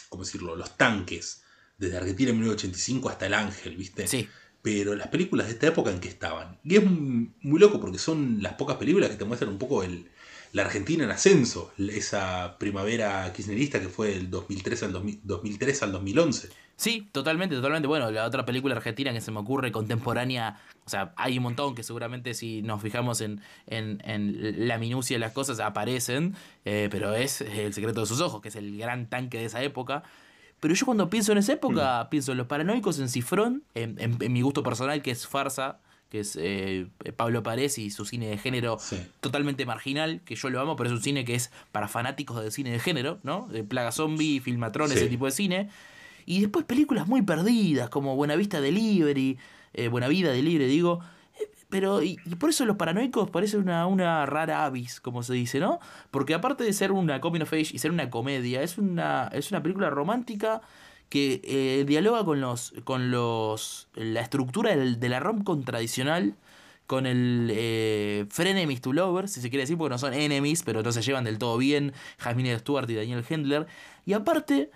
¿cómo decirlo?, los tanques, desde Argentina en 1985 hasta El Ángel, ¿viste? Sí, Pero las películas de esta época en que estaban. Y es muy loco porque son las pocas películas que te muestran un poco el, la Argentina en ascenso, esa primavera kirchnerista que fue del 2003 al, 2000 2003 al 2011. Sí, totalmente, totalmente. Bueno, la otra película argentina que se me ocurre contemporánea, o sea, hay un montón que seguramente si nos fijamos en, en, en la minucia de las cosas aparecen, eh, pero es El secreto de sus ojos, que es el gran tanque de esa época. Pero yo cuando pienso en esa época, pienso en los paranoicos en Cifrón, en, en- en mi gusto personal, que es Farsa, que es eh, Pablo Parés y su cine de género Sí. totalmente marginal, que yo lo amo, pero es un cine que es para fanáticos del cine de género, ¿no? De Plaga Zombie, Filmatrón, Sí. ese tipo de cine. Y después películas muy perdidas, como Buenavista Delivery, eh, Buenavida Delivery, digo. Eh, Pero, y, y por eso los paranoicos parece una, una rara avis, como se dice, ¿no? Porque aparte de ser una coming of age y ser una comedia, es una, es una película romántica que eh, dialoga con los con los la estructura del- de la rom-com tradicional con el eh, Frenemies to Lovers, si se quiere decir, porque no son enemies, pero no se llevan del todo bien, Jasmine Stewart y Daniel Hendler. Y aparte,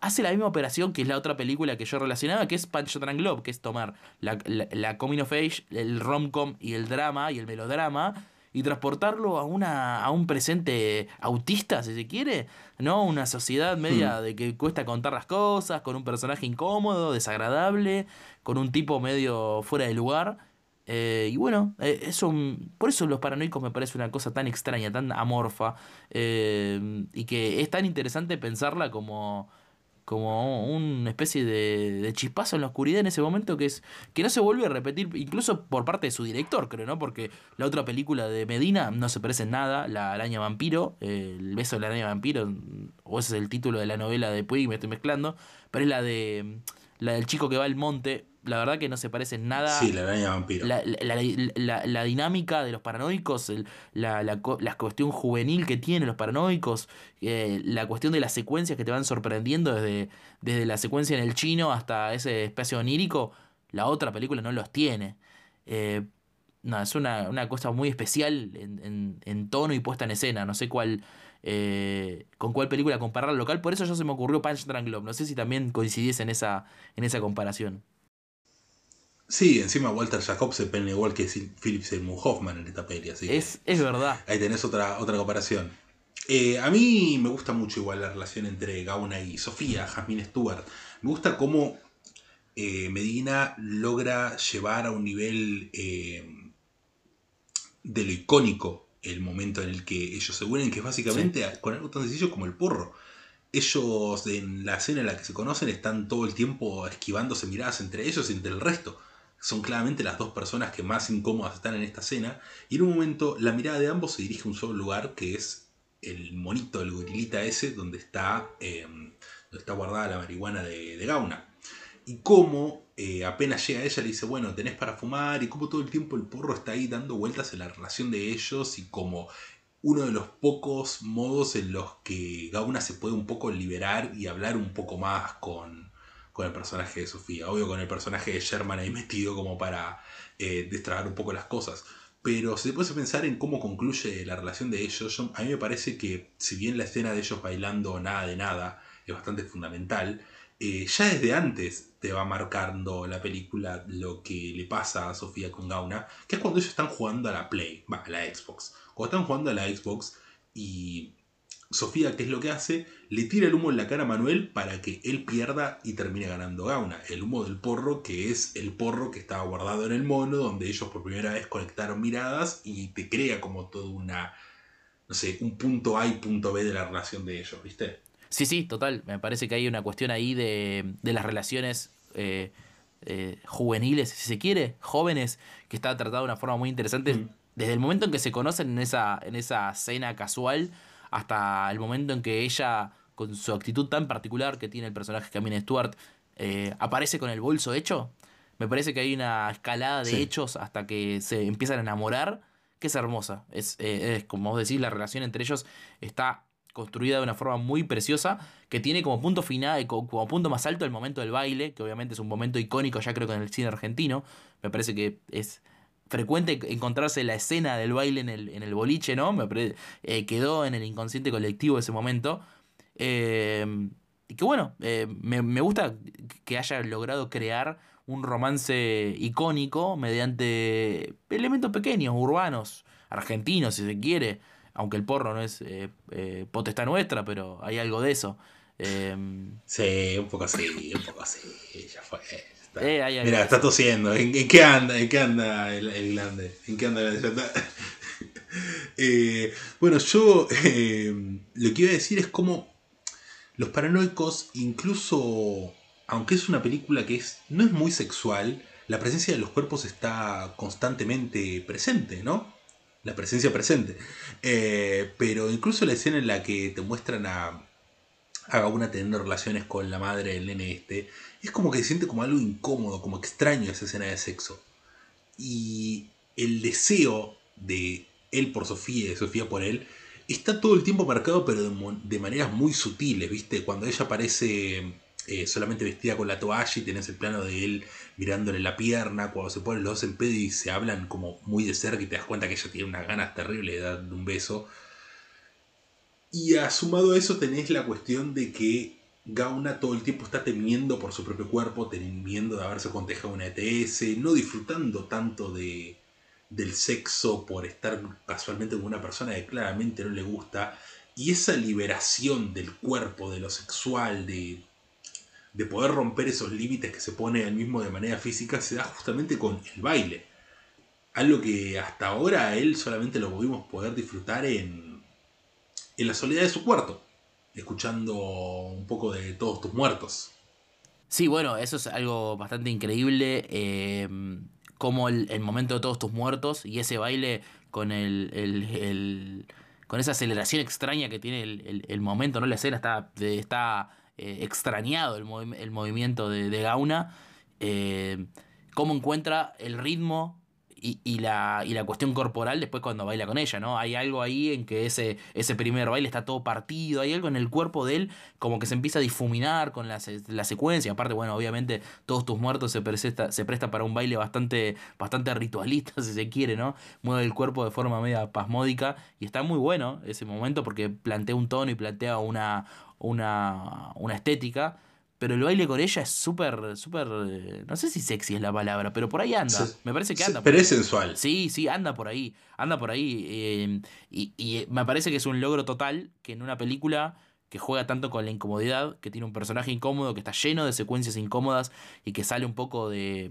hace la misma operación que es la otra película que yo relacionaba, que es Punch Drunk Love, que es tomar la, la, la coming of age, el rom-com y el drama y el melodrama y transportarlo a una a un presente autista, si se quiere, ¿no? Una sociedad media de que cuesta contar las cosas, con un personaje incómodo, desagradable, con un tipo medio fuera de lugar. Eh, y bueno, eh, eso, por eso los paranoicos me parece una cosa tan extraña, tan amorfa, eh, y que es tan interesante pensarla como, como una especie de, de chispazo en la oscuridad en ese momento que es que no se vuelve a repetir, incluso por parte de su director, creo, ¿no? Porque la otra película de Medina no se parece en nada, La araña vampiro, El beso de la araña vampiro, o ese es el título de la novela de Puig, me estoy mezclando, pero es la de la del chico que va al monte, la verdad que no se parece nada Sí, la araña vampiro. la, la, la- la- la dinámica de los paranoicos, el- la, cuestión juvenil que tienen los paranoicos, eh, la cuestión de las secuencias que te van sorprendiendo desde, desde la secuencia en el chino hasta ese espacio onírico, la otra película no los tiene. Eh, no, es una, una cosa muy especial en, en- en tono y puesta en escena. No sé cuál eh, con cuál película comparar al local. Por eso yo se me ocurrió Punch Drunk Love. No sé si también coincidiese en esa, en esa comparación. Sí, encima Walter Jacob se pone igual que Philip Seymour Hoffman en esta peli, así Es, es verdad. ahí tenés otra, otra comparación. Eh, a mí me gusta mucho igual la relación entre Gauna y Sofía, Jasmine Stewart. Me gusta cómo eh, Medina logra llevar a un nivel eh, de lo icónico el momento en el que ellos se unen, que es básicamente con algo tan sencillo como el porro. Ellos en la escena en la que se conocen están todo el tiempo esquivándose miradas entre ellos y entre el resto. Son claramente las dos personas que más incómodas están en esta escena. Y en un momento la mirada de ambos se dirige a un solo lugar, que es el monito, el gorilita ese, donde está, eh, donde está guardada la marihuana de, de Gauna. Y cómo eh, apenas llega ella le dice, bueno, tenés para fumar, y cómo todo el tiempo el porro está ahí dando vueltas en la relación de ellos, y como uno de los pocos modos en los que Gauna se puede un poco liberar y hablar un poco más con, con el personaje de Sofía. Obvio con el personaje de Sherman ahí metido como para eh, un poco las cosas. Pero si te puedes pensar en cómo concluye la relación de ellos, a mí me parece que si bien la escena de ellos bailando nada de nada es bastante fundamental, eh, ya desde antes te va marcando la película lo que le pasa a Sofía con Gauna, que es cuando ellos están jugando a la Play, va, a la Xbox. Cuando están jugando a la Xbox y Sofía, ¿qué es lo que hace? Le tira el humo en la cara a Manuel para que él pierda y termine ganando Gauna. El humo del porro, que es el porro que estaba guardado en el mono, donde ellos por primera vez conectaron miradas y te crea como toda una, no sé, un punto A y punto B de la relación de ellos, ¿viste? Sí, sí, total. Me parece que hay una cuestión ahí de, de las relaciones eh, eh, juveniles, si se quiere, jóvenes, que está tratada de una forma muy interesante. Mm. Desde el momento en que se conocen en esa, en esa cena casual hasta el momento en que ella, con su actitud tan particular que tiene el personaje Camille Stewart, eh, aparece con el bolso hecho. Me parece que hay una escalada de Sí. hechos hasta que se empiezan a enamorar, que es hermosa. Es, eh, es, como vos decís, la relación entre ellos está construida de una forma muy preciosa, que tiene como punto final, co- como punto más alto el momento del baile, que obviamente es un momento icónico ya creo que en el cine argentino. Me parece que es frecuente encontrarse la escena del baile en el, en el boliche, ¿no? Me eh, quedó en el inconsciente colectivo ese momento. Eh, y que bueno, eh, me, me gusta que haya logrado crear un romance icónico mediante elementos pequeños, urbanos, argentinos si se quiere, aunque el porro no es eh, eh, potestad nuestra, pero hay algo de eso. Eh, Sí, un poco así, un poco así. Ya fue. Eh, Mira, está tosiendo. ¿En, en qué anda? ¿En qué anda el, el glande? ¿En qué anda está. Eh, bueno, yo eh, lo que iba a decir es como los paranoicos, incluso aunque es una película que es, no es muy sexual, la presencia de los cuerpos está constantemente presente, ¿no? La presencia presente. Eh, pero incluso la escena en la que te muestran a, a una teniendo relaciones con la madre del nene este, es como que se siente como algo incómodo, como extraño esa escena de sexo. Y el deseo de él por Sofía y de Sofía por él está todo el tiempo marcado, pero de maneras muy sutiles, ¿viste? Cuando ella aparece eh, solamente vestida con la toalla y tenés el plano de él mirándole la pierna, cuando se ponen los dos en pedo y se hablan como muy de cerca y te das cuenta que ella tiene unas ganas terribles de darle un beso. Y asumado a eso tenés la cuestión de que Gauna todo el tiempo está temiendo por su propio cuerpo, temiendo de haberse contagiado una ETS, no disfrutando tanto de, del sexo por estar casualmente con una persona que claramente no le gusta. Y esa liberación del cuerpo, de lo sexual, de, de poder romper esos límites que se pone él mismo de manera física, se da justamente con el baile. Algo que hasta ahora él solamente lo pudimos poder disfrutar en, en la soledad de su cuarto, escuchando un poco de todos tus muertos. Sí, bueno, eso es algo bastante increíble. eh, como el, momento de todos tus muertos y ese baile con el, el- con esa aceleración extraña que tiene el, momento, ¿no? La escena está, está eh, extrañado el, movi- movimiento de, de Gauna. eh, cómo encuentra el ritmo y, y la, y la cuestión corporal después cuando baila con ella, ¿no? Hay algo ahí en que ese, ese primer baile está todo partido, hay algo en el cuerpo de él como que se empieza a difuminar con la, la secuencia. Aparte, bueno, obviamente todos tus muertos se presta, se presta para un baile bastante, bastante ritualista, si se quiere, ¿no? Mueve el cuerpo de forma media pasmódica y está muy bueno ese momento porque plantea un tono y plantea una, una, una estética. Pero el baile con ella es súper, súper, eh, no sé si sexy es la palabra, pero por ahí anda. Me parece que anda. por pero ahí. es sensual. Sí, sí, anda por ahí, anda por ahí. eh, y, y me parece que es un logro total que en una película que juega tanto con la incomodidad, que tiene un personaje incómodo, que está lleno de secuencias incómodas y que sale un poco de...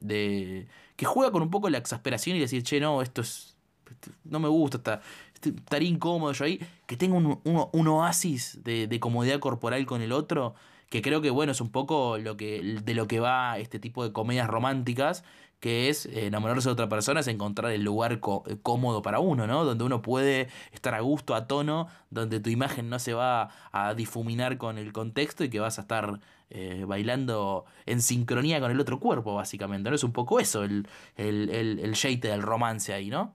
de que juega con un poco la exasperación y decir, che, no, esto es... esto no me gusta, está, este- estaría incómodo yo ahí, que tenga un, un- un oasis de, de comodidad corporal con el otro, que creo que bueno, es un poco lo que, de lo que va este tipo de comedias románticas, que es enamorarse de otra persona, es encontrar el lugar eh, cómodo para uno, ¿no? Donde uno puede estar a gusto, a tono, donde tu imagen no se va a difuminar con el contexto y que vas a estar eh, bailando en sincronía con el otro cuerpo, básicamente, ¿no? Es un poco eso, el, el, el, el jeite del romance ahí, ¿no?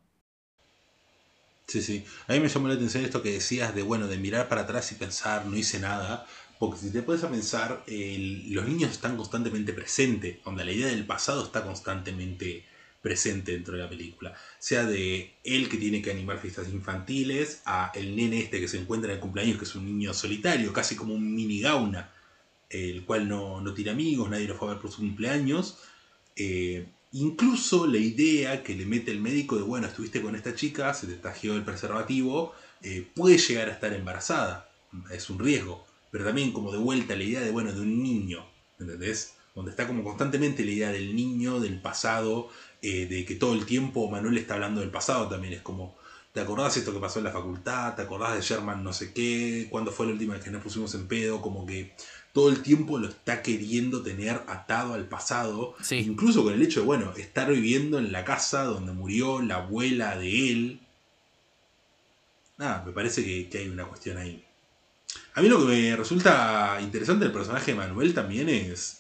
Sí, sí. A mí me llamó la atención esto que decías de, bueno, de mirar para atrás y pensar, no hice nada. Porque si te puedes a pensar, los niños están constantemente presentes. Donde la idea del pasado está constantemente presente dentro de la película. Sea de él que tiene que animar fiestas infantiles, a el nene este que se encuentra en el cumpleaños, que es un niño solitario, casi como un mini gauna, el cual no, no tiene amigos, nadie lo fue a ver por su cumpleaños. Eh, incluso la idea que le mete el médico de, bueno, estuviste con esta chica, se te tajeó el preservativo, eh, puede llegar a estar embarazada, es un riesgo, pero también como de vuelta la idea de, bueno, de un niño, ¿entendés? Donde está como constantemente la idea del niño, del pasado, eh, de que todo el tiempo Manuel está hablando del pasado también, es como, ¿te acordás esto que pasó en la facultad? ¿Te acordás de Sherman no sé qué? ¿Cuándo fue la última vez que nos pusimos en pedo? Como que todo el tiempo lo está queriendo tener atado al pasado. Sí. Incluso con el hecho de, bueno, estar viviendo en la casa donde murió la abuela de él. Nada, me parece que, que hay una cuestión ahí. A mí lo que me resulta interesante del personaje de Manuel también es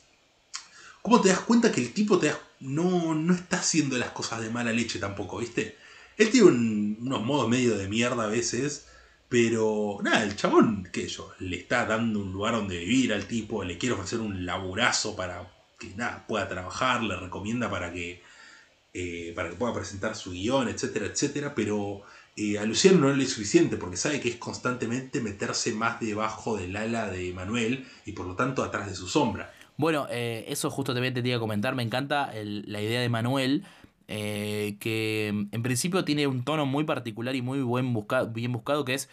cómo te das cuenta que el tipo te no, no está haciendo las cosas de mala leche tampoco, ¿viste? Él tiene un- unos modos medio de mierda a veces, pero nada, el chabón, qué yo, le está dando un lugar donde vivir al tipo, le quiere ofrecer un laburazo para que nada, pueda trabajar, le recomienda para que, eh, para que pueda presentar su guion, etcétera, etcétera, pero eh, a Luciano no le es suficiente porque sabe que es constantemente meterse más debajo del ala de Manuel y por lo tanto atrás de su sombra. Bueno, eh, eso justo también te quería comentar. Me encanta la idea de Manuel, eh, que en principio tiene un tono muy particular y muy buen bien buscado, que es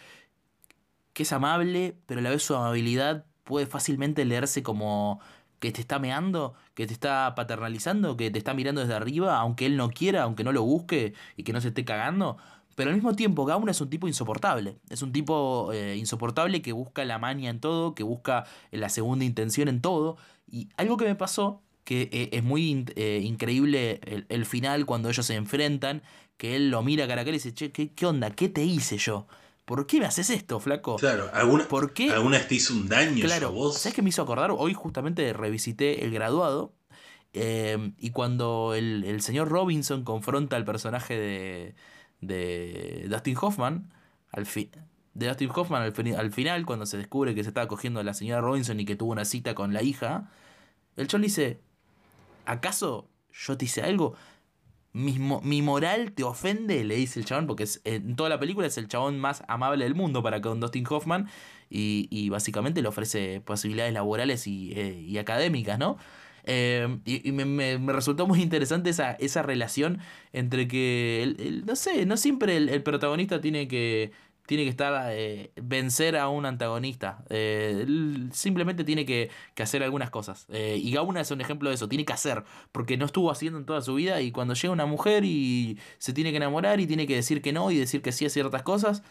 que es amable, pero a la vez su amabilidad puede fácilmente leerse como que te está meando, que te está paternalizando, que te está mirando desde arriba, aunque él no quiera, aunque no lo busque y que no se esté cagando. Pero al mismo tiempo, Gauna es un tipo insoportable. Es un tipo eh, insoportable que busca la maña en todo, que busca la segunda intención en todo. Y algo que me pasó, que eh, es muy in- eh, increíble el, el final cuando ellos se enfrentan, que él lo mira cara a cara y dice, che, ¿qué, qué onda? ¿Qué te hice yo? ¿Por qué me haces esto, flaco? Claro, ¿alguna, ¿Por qué? ¿alguna vez te hizo un daño Claro, yo, vos? ¿sabes qué me hizo acordar? Hoy justamente revisité El Graduado eh, y cuando el, el señor Robinson confronta al personaje de, de Dustin Hoffman, al de Dustin Hoffman al, al final, cuando se descubre que se estaba cogiendo a la señora Robinson y que tuvo una cita con la hija, el chon dice, ¿acaso yo te hice algo? Mi, mi moral te ofende, le dice el chabón, porque es- en toda la película es el chabón más amable del mundo para con Dustin Hoffman y, y básicamente le ofrece posibilidades laborales y, eh, y académicas, ¿no? Eh, y y me, me- resultó muy interesante esa, esa relación entre que, el- el- no sé, no siempre el, el protagonista tiene que, tiene que estar, eh, vencer a un antagonista. Eh, simplemente tiene que, que hacer algunas cosas. Eh, y Gauna es un ejemplo de eso, tiene que hacer, porque no estuvo haciendo en toda su vida y cuando llega una mujer y se tiene que enamorar y tiene que decir que no y decir que sí a ciertas cosas.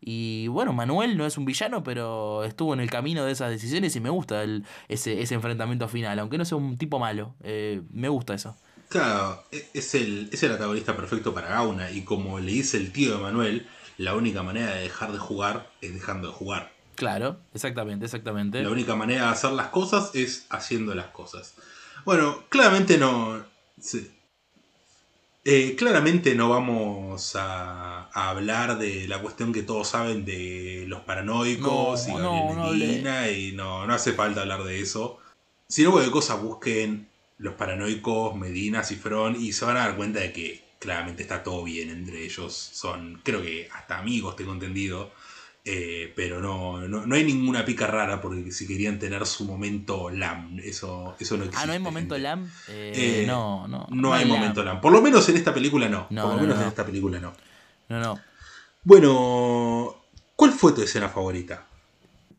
Y bueno, Manuel no es un villano, pero estuvo en el camino de esas decisiones y me gusta el, ese, ese enfrentamiento final, aunque no sea un tipo malo. Eh, me gusta eso. Claro, e- es el, es el antagonista perfecto para Gauna y como le dice el tío de Manuel, la única manera de dejar de jugar es dejando de jugar. Claro, exactamente, exactamente. La única manera de hacer las cosas es haciendo las cosas. Bueno, claramente no. sí. Eh, claramente no vamos a, a hablar de la cuestión que todos saben de los paranoicos No, y no, y no, no hace falta hablar de eso. Si no, cualquier cosa busquen los paranoicos, Medina, Cifrón, y se van a dar cuenta de que claramente está todo bien entre ellos. Son, creo que hasta amigos, tengo entendido. Eh, pero no, no, no hay ninguna pica rara porque si querían tener su momento LAM, eso, eso no existe. ah, no hay momento gente. LAM. Eh, Eh, no, no. No hay momento LAM. Por lo menos en esta película no. No, Por lo no, menos no. en esta película no. No, no. Bueno, ¿cuál fue tu escena favorita?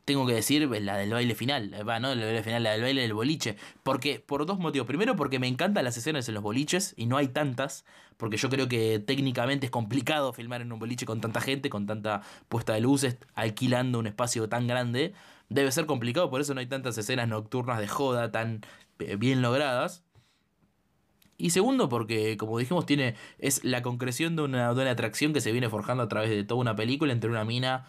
Tengo que decir la del baile final. Va, no la del baile final, la del baile del boliche. Porque, por dos motivos. Primero, porque me encantan las escenas en los boliches y no hay tantas. Porque yo creo que técnicamente es complicado filmar en un boliche con tanta gente, con tanta puesta de luces, alquilando un espacio tan grande. Debe ser complicado, por eso no hay tantas escenas nocturnas de joda tan eh, bien logradas. Y segundo, porque como dijimos, tiene. es la concreción de una, de una atracción que se viene forjando a través de toda una película entre una mina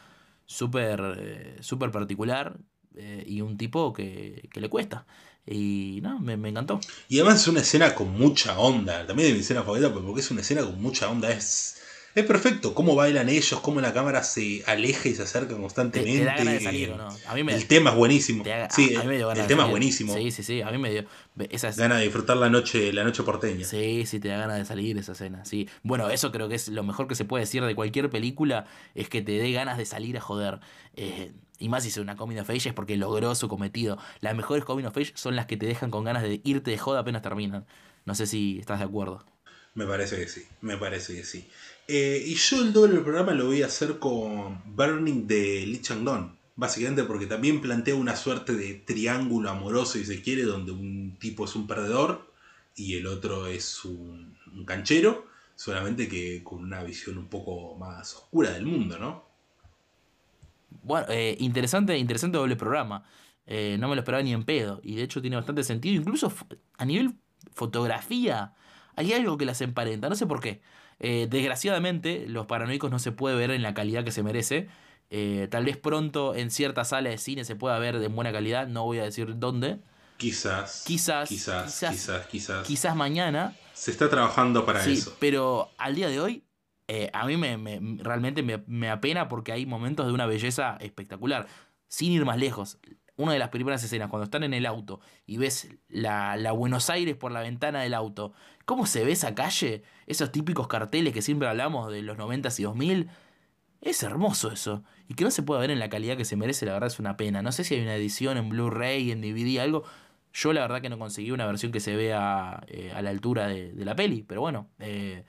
súper eh, súper particular eh, y un tipo que, que le cuesta. Y no, me, me encantó. Y además es una escena con mucha onda. También es mi escena favorita porque es una escena con mucha onda. Es, es perfecto. Cómo bailan ellos, cómo la cámara se aleja y se acerca Te, constantemente. te da ganas de salir, ¿o no? A mí me, El tema es buenísimo. da- sí, a mí me dio ganas el de tema es buenísimo. Sí, sí, sí. A mí me dio. Esa es- Gana de disfrutar la noche, la noche porteña. Sí, sí, te da ganas de salir esa escena, sí. Bueno, eso creo que es lo mejor que se puede decir de cualquier película, es que te dé ganas de salir a joder. Eh, y más si es una coming of age es porque logró su cometido. Las mejores coming of age son las que te dejan con ganas de irte de joda apenas terminan. No sé si estás de acuerdo. Me parece que sí, me parece que sí. Eh, y yo el doble programa lo voy a hacer con Burning de Lee Chang-dong. Básicamente porque también plantea una suerte de triángulo amoroso, si se quiere, donde un tipo es un perdedor y el otro es un, canchero, solamente que con una visión un poco más oscura del mundo, ¿no? Bueno, eh, interesante, interesante doble programa. Eh, no me lo esperaba ni en pedo. Y de hecho tiene bastante sentido. Incluso a nivel fotografía, hay algo que las emparenta. No sé por qué. Eh, desgraciadamente, los paranoicos no se puede ver en la calidad que se merece. Eh, tal vez pronto en cierta sala de cine se pueda ver de buena calidad. No voy a decir dónde. Quizás. Quizás, Quizás, quizás, quizás, quizás. Quizás mañana. Se está trabajando para sí, eso. pero al día de hoy, eh, a mí me, me- realmente me, me apena porque hay momentos de una belleza espectacular. Sin ir más lejos, una de las primeras escenas, cuando están en el auto y ves la, la Buenos Aires por la ventana del auto, ¿cómo se ve esa calle? Esos típicos carteles que siempre hablamos de los 90s y 2000. Es hermoso eso. Y que no se pueda ver en la calidad que se merece, la verdad es una pena. No sé si hay una edición en Blu-ray, en DVD, algo. Yo la verdad que no conseguí una versión que se vea eh, a la altura de, la peli. Pero bueno, eh,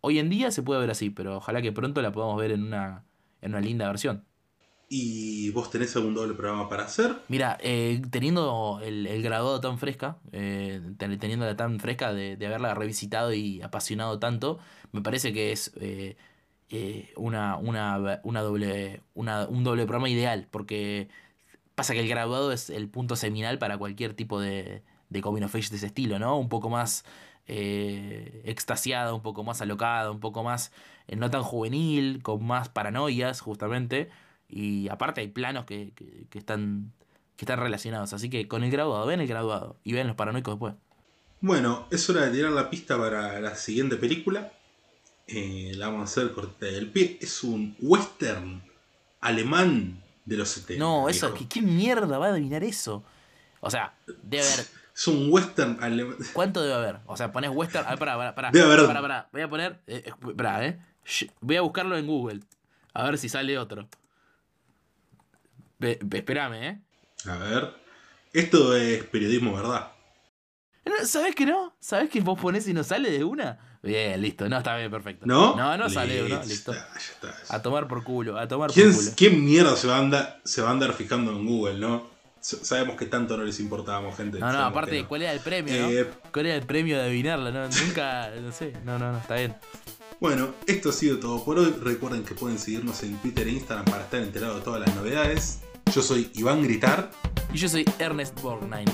hoy en día se puede ver así, pero ojalá que pronto la podamos ver en una, en una linda versión. ¿Y vos tenés algún doble programa para hacer? Mira, eh, teniendo el, el graduado tan fresca, eh, ten- teniéndola tan fresca de, de haberla revisitado y apasionado tanto, me parece que es eh, eh, una, una, una doble, una- un doble programa ideal, porque pasa que el graduado es el punto seminal para cualquier tipo de, de coming of age de ese estilo, ¿no? Un poco más eh, extasiada, un poco más alocada, un poco más eh, no tan juvenil, con más paranoias, justamente. Y aparte hay planos que, que- que están, que están relacionados. Así que con el graduado, ven el graduado y ven los paranoicos después. Bueno, es hora de tirar la pista para la siguiente película. Eh, la vamos a hacer cortita del pie. Es un western alemán de los 70. No, eso. ¿qué, qué mierda va a adivinar eso? O sea, debe haber. Es un western alemán. ¿Cuánto debe haber? O sea, pones western. A ver, pará, pará, pará. Debe haber- Pará, pará. Voy a poner. Eh, eh, pará, eh. Voy a buscarlo en Google. A ver si sale otro. Ve- espérame, eh. A ver. Esto es periodismo, ¿verdad? No, ¿Sabés que no? ¿Sabés que vos ponés y no sale de una? Bien, listo. No, está bien, perfecto. ¿No? No, no sale de una. Listo. Ya está. A tomar por culo, a tomar ¿Quién, por culo. ¿Quién mierda se va, a andar, se va a andar fijando en Google, no? Sabemos que tanto no les importábamos, gente. No, no, aparte, no. ¿cuál era el premio, Eh, no? ¿Cuál era el premio de adivinarla? No, nunca, no sé. No, no, no, está bien. Bueno, esto ha sido todo por hoy. Recuerden que pueden seguirnos en Twitter e Instagram para estar enterados de todas las novedades. Yo soy Iván Gritar. Y yo soy Ernest Borgnine.